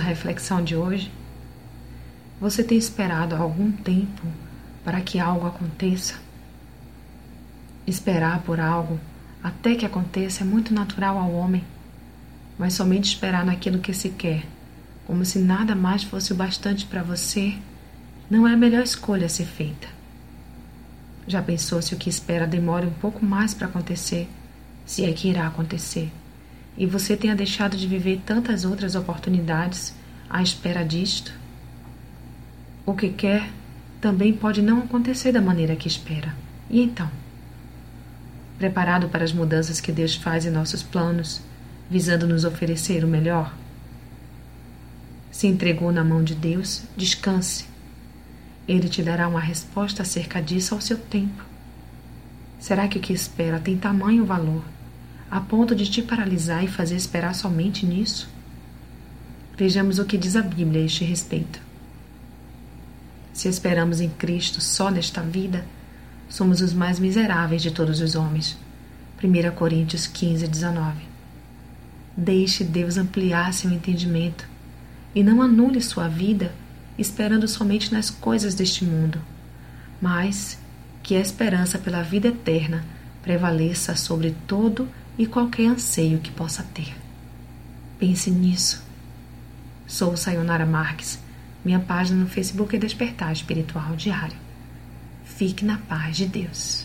reflexão de hoje? Você tem esperado algum tempo para que algo aconteça? Esperar por algo até que aconteça é muito natural ao homem, mas somente esperar naquilo que se quer, como se nada mais fosse o bastante para você, não é a melhor escolha a ser feita. Já pensou se o que espera demore um pouco mais para acontecer, se é que irá acontecer, e você tenha deixado de viver tantas outras oportunidades à espera disto? O que quer também pode não acontecer da maneira que espera. E então? Preparado para as mudanças que Deus faz em nossos planos, visando nos oferecer o melhor? Se entregou na mão de Deus, descanse ele te dará uma resposta acerca disso ao seu tempo. Será que o que espera tem tamanho valor, a ponto de te paralisar e fazer esperar somente nisso? Vejamos o que diz a Bíblia a este respeito. Se esperamos em Cristo só nesta vida, somos os mais miseráveis de todos os homens. 1 Coríntios 15, 19. Deixe Deus ampliar seu entendimento e não anule sua vida esperando somente nas coisas deste mundo, mas que a esperança pela vida eterna prevaleça sobre todo e qualquer anseio que possa ter. Pense nisso. Sou Sayonara Marques. Minha página no Facebook é Despertar Espiritual Diário. Fique na paz de Deus.